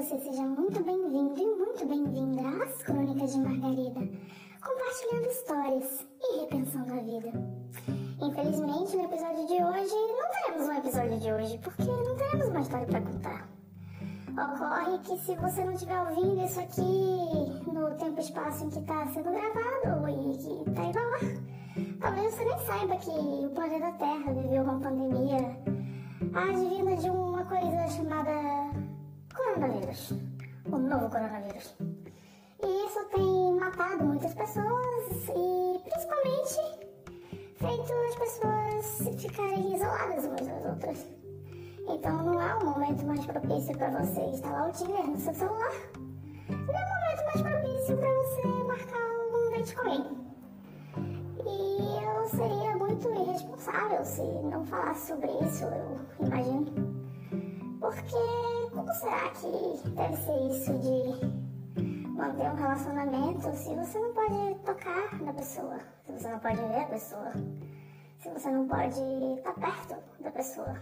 você seja muito bem-vindo e muito bem-vinda às Crônicas de Margarida, compartilhando histórias e repensando a vida. Infelizmente, no episódio de hoje, não teremos um episódio de hoje, porque não teremos uma história para contar. Ocorre que se você não estiver ouvindo isso aqui no tempo e espaço em que está sendo gravado e que está indo ar, talvez você nem saiba que o planeta Terra viveu uma pandemia advinda de uma coisa chamada coronavírus, o novo coronavírus. E isso tem matado muitas pessoas e principalmente feito as pessoas ficarem isoladas umas das outras. Então não é o momento mais propício para você instalar o Tinder no seu celular. Não é o momento mais propício para você marcar um date com alguém. E eu seria muito irresponsável se não falasse sobre isso, eu imagino. Porque como será que deve ser isso de manter um relacionamento se você não pode tocar na pessoa, se você não pode ver a pessoa, se você não pode estar perto da pessoa?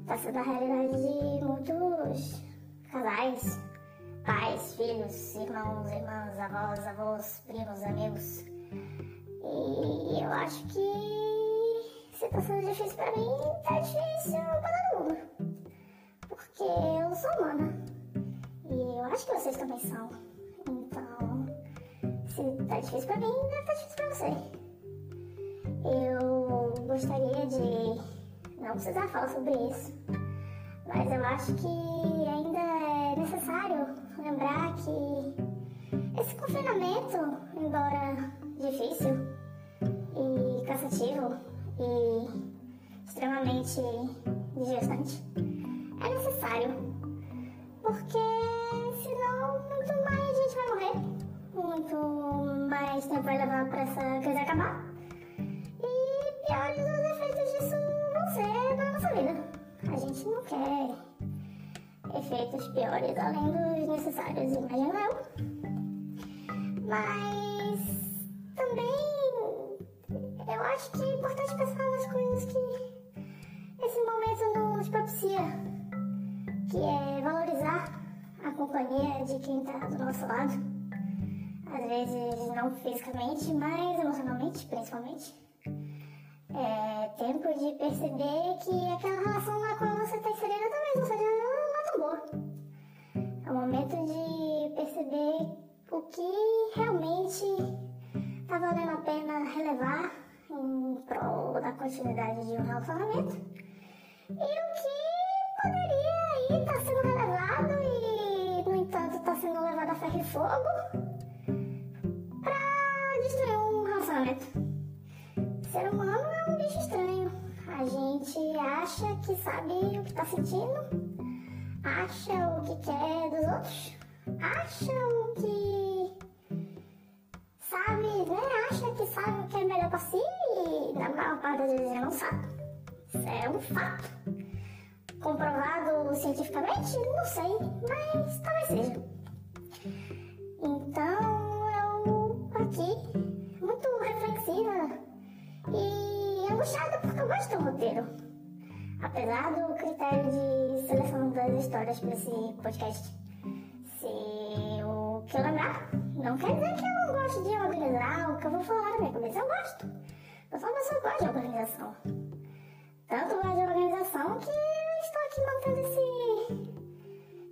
Está sendo a realidade de muitos casais, pais, filhos, irmãos, irmãs, avós, avós, primos, amigos. E eu acho que se tá sendo difícil pra mim, tá difícil pra todo mundo. Porque eu sou humana. E eu acho que vocês também são. Então, se tá difícil pra mim, deve tá difícil pra você. Eu gostaria de não precisar falar sobre isso. Mas eu acho que ainda é necessário lembrar que esse confinamento, embora difícil e cansativo e extremamente desgastante, necessário. Porque senão muito mais gente vai morrer, muito mais tempo vai levar para essa crise acabar. E piores os efeitos disso vão ser na nossa vida. A gente não quer efeitos piores além dos necessários, imagino eu. Mas também eu acho que é importante pensar nas coisas que esse momento nos propicia, que é valorizar a companhia de quem está do nosso lado. Às vezes não fisicamente, mas emocionalmente, principalmente. É tempo de perceber que aquela relação na qual você está inserida talvez não seja tão boa. É o momento de perceber o que realmente está valendo a pena relevar em prol da continuidade de um relacionamento e o que poderia sendo relevado e, no entanto, está sendo levado a ferro e fogo para destruir um relacionamento. ser humano é um bicho estranho. A gente acha que sabe o que está sentindo, acha o que quer dos outros, acha o que sabe, né? Acha que sabe o que é melhor pra si e na maior parte das vezes não sabe. Isso é um fato. Comprovado cientificamente? Não sei, mas talvez seja. Então eu aqui, muito reflexiva e angustiada porque eu gosto do roteiro. Apesar do critério de seleção das histórias para esse podcast se o que eu lembrar, não quer dizer que eu não gosto de organizar o que eu vou falar na minha cabeça. Eu gosto. Eu sou uma pessoa que gosta de organização. Tanto gosto de organização que aqui mantendo esse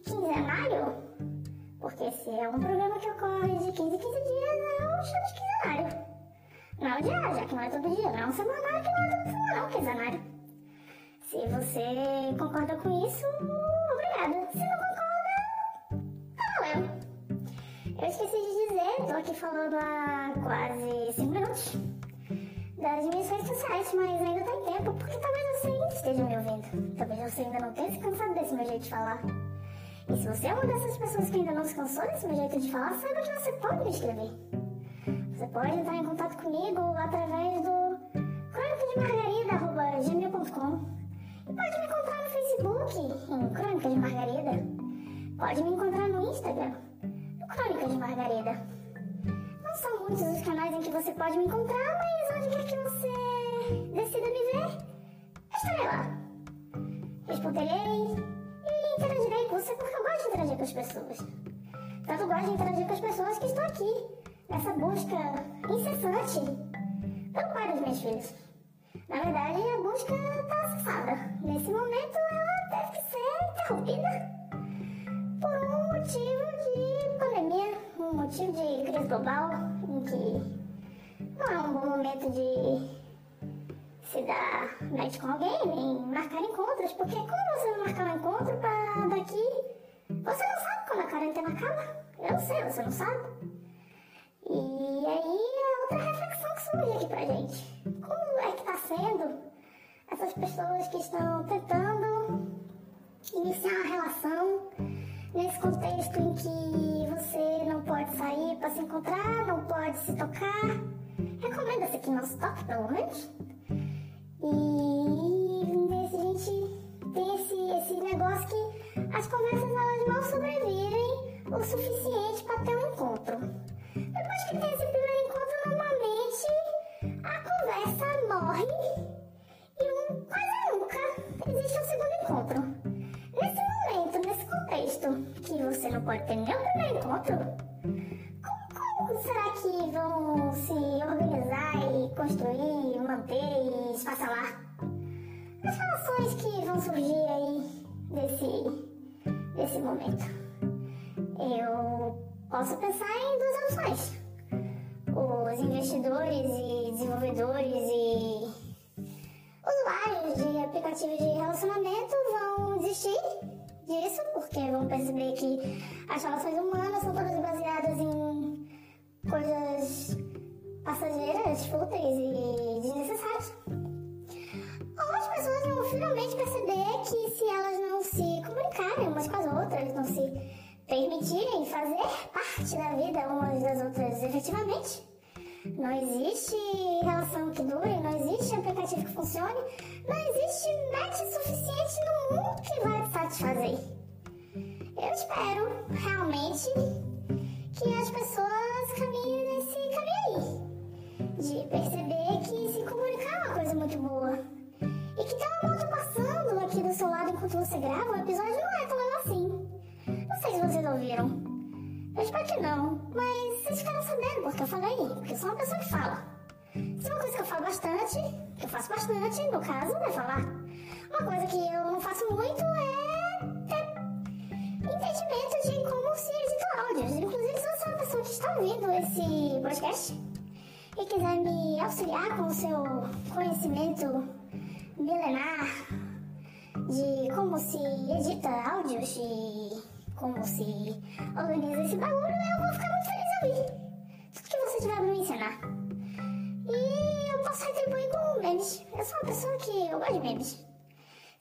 quinzenário. Porque se é um programa que ocorre de 15 em 15 dias, eu chamo de quinzenário. Não é o diário, já que não é todo dia. Não é um semanário que não é toda semana, é um quinzenário. Se você concorda com isso, obrigada. Se não concorda, eu esqueci de dizer, tô aqui falando há quase 5 minutos das minhas redes sociais, mas ainda tem tempo, porque talvez você ainda esteja me ouvindo. Talvez você ainda não tenha se cansado desse meu jeito de falar. E se você é uma dessas pessoas que ainda não se cansou desse meu jeito de falar, saiba que você pode me escrever. Você pode entrar em contato comigo através do crônicademargarida.gmail.com e pode me encontrar no Facebook, em Crônica de Margarida. Pode me encontrar no Instagram, Crônica de Margarida. Muitos os canais em que você pode me encontrar, mas onde quer que você decida me ver, estarei lá. Responderei e interagirei com você porque eu gosto de interagir com as pessoas. Tanto gosto de interagir com as pessoas que estão aqui, nessa busca incessante pelo pai dos meus filhos. Na verdade, a busca está cessada. Nesse momento, ela teve que ser interrompida por um motivo de pandemia, um motivo de crise global, que não é um bom momento de se dar match com alguém, nem marcar encontros, porque quando você não marcar um encontro para daqui, você não sabe quando a quarentena acaba. Eu sei, você não sabe. E aí é outra reflexão que surge aqui pra gente. Como é que tá sendo essas pessoas que estão tentando iniciar uma relação nesse contexto em que você não se encontrar, não pode se tocar? Recomenda-se que não se toque, pelo menos. E nesse a gente tem esse, esse negócio que as conversas elas não sobrevivem o suficiente para ter um encontro. Depois que tem esse primeiro encontro, normalmente a conversa morre e um, quase nunca existe um segundo encontro. Nesse momento, nesse contexto, que você não pode ter o primeiro encontro, desse momento? Eu posso pensar em duas opções. Os investidores e desenvolvedores e usuários de aplicativos de relacionamento vão desistir disso, porque vão perceber que as relações humanas são todas baseadas em coisas passageiras, fúteis e desnecessárias. Ou as pessoas vão finalmente perceber que se elas não se comunicarem umas com as outras, não se permitirem fazer parte da vida umas das outras efetivamente, não existe relação que dure, não existe aplicativo que funcione, não existe match suficiente no mundo que vai te satisfazer. Eu espero realmente que as pessoas caminhem nesse caminho aí. De perceber espero que não, mas vocês ficaram sabendo porque eu falei, porque eu sou uma pessoa que fala. Se é uma coisa que eu falo bastante, que eu faço bastante, no caso, é falar. Uma coisa que eu não faço muito é ter entendimento de como se edita áudios. Inclusive, se você é uma pessoa que está ouvindo esse podcast e quiser me auxiliar com o seu conhecimento milenar de como se edita áudios e como se organiza esse bagulho, eu vou ficar muito feliz em ouvir. Tudo que você tiver pra me ensinar. E eu posso retribuir com memes. Eu sou uma pessoa que eu gosto de memes.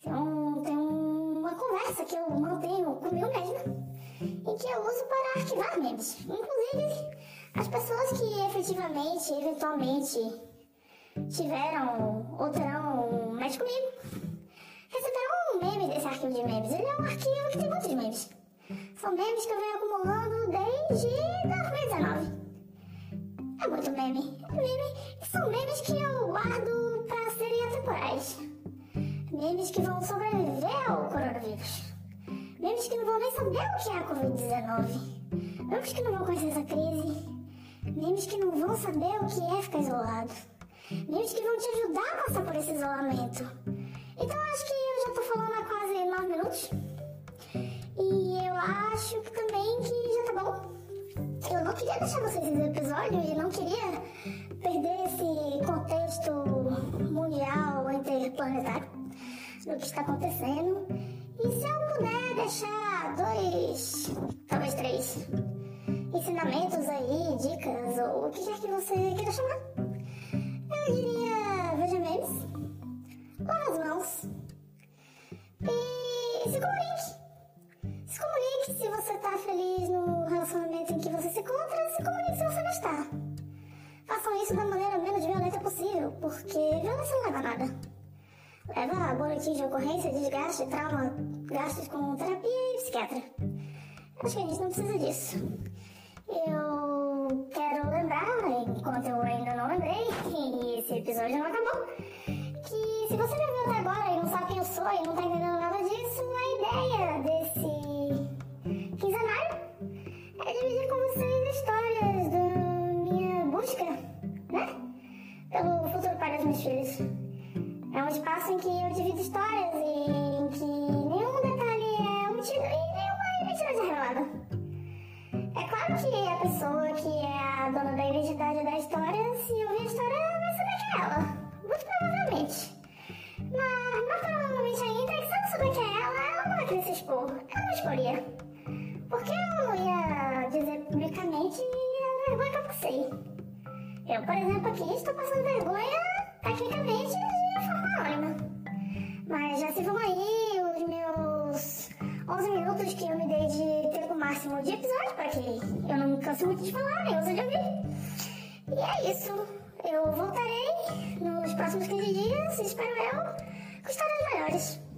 Tem, um, tem uma conversa que eu mantenho comigo mesma em que eu uso para arquivar memes. Inclusive, as pessoas que efetivamente, eventualmente, tiveram ou terão match comigo, receberão um meme desse arquivo de memes. Ele é um arquivo que tem muitos memes. São memes que eu venho acumulando desde 2019. É muito meme. É meme. São memes que eu guardo para serem atemporais. Memes que vão sobreviver ao coronavírus. Memes que não vão nem saber o que é a Covid-19. Memes que não vão conhecer essa crise. Memes que não vão saber o que é ficar isolado. Memes que vão te ajudar a passar por esse isolamento. Acho também que já tá bom. Eu não queria deixar vocês esse episódio e não queria perder esse contexto mundial, interplanetário do que está acontecendo. E se eu puder deixar dois, talvez três, ensinamentos aí, dicas, ou o que quer que você queira chamar, eu diria: veja memes, lave as mãos e se comunique. Se comunique se você tá feliz no relacionamento em que você se encontra, se comunique se você não está. Façam isso da maneira menos violenta possível, porque violência não leva a nada. Leva a boletim de ocorrência, desgaste, trauma, gastos com terapia e psiquiatra. Acho que a gente não precisa disso. Eu quero lembrar, enquanto eu ainda não lembrei, e esse episódio não acabou, que se você me viu até agora e não sabe quem eu sou e não tá entendendo nada disso, a ideia desse a dona da identidade da história, se ouvir a história, vai saber que é ela. Muito provavelmente. Mas, mais provavelmente ainda, que se ela souber que é ela, ela não vai querer se expor. Ela não exporia. Porque eu não ia dizer publicamente a vergonha que eu passei. Eu, por exemplo, aqui estou passando vergonha, tecnicamente, de forma máximo de episódio, para que eu não me canse muito de falar, nem ouça de ouvir. E é isso. Eu voltarei nos próximos 15 dias, espero eu, com histórias melhores.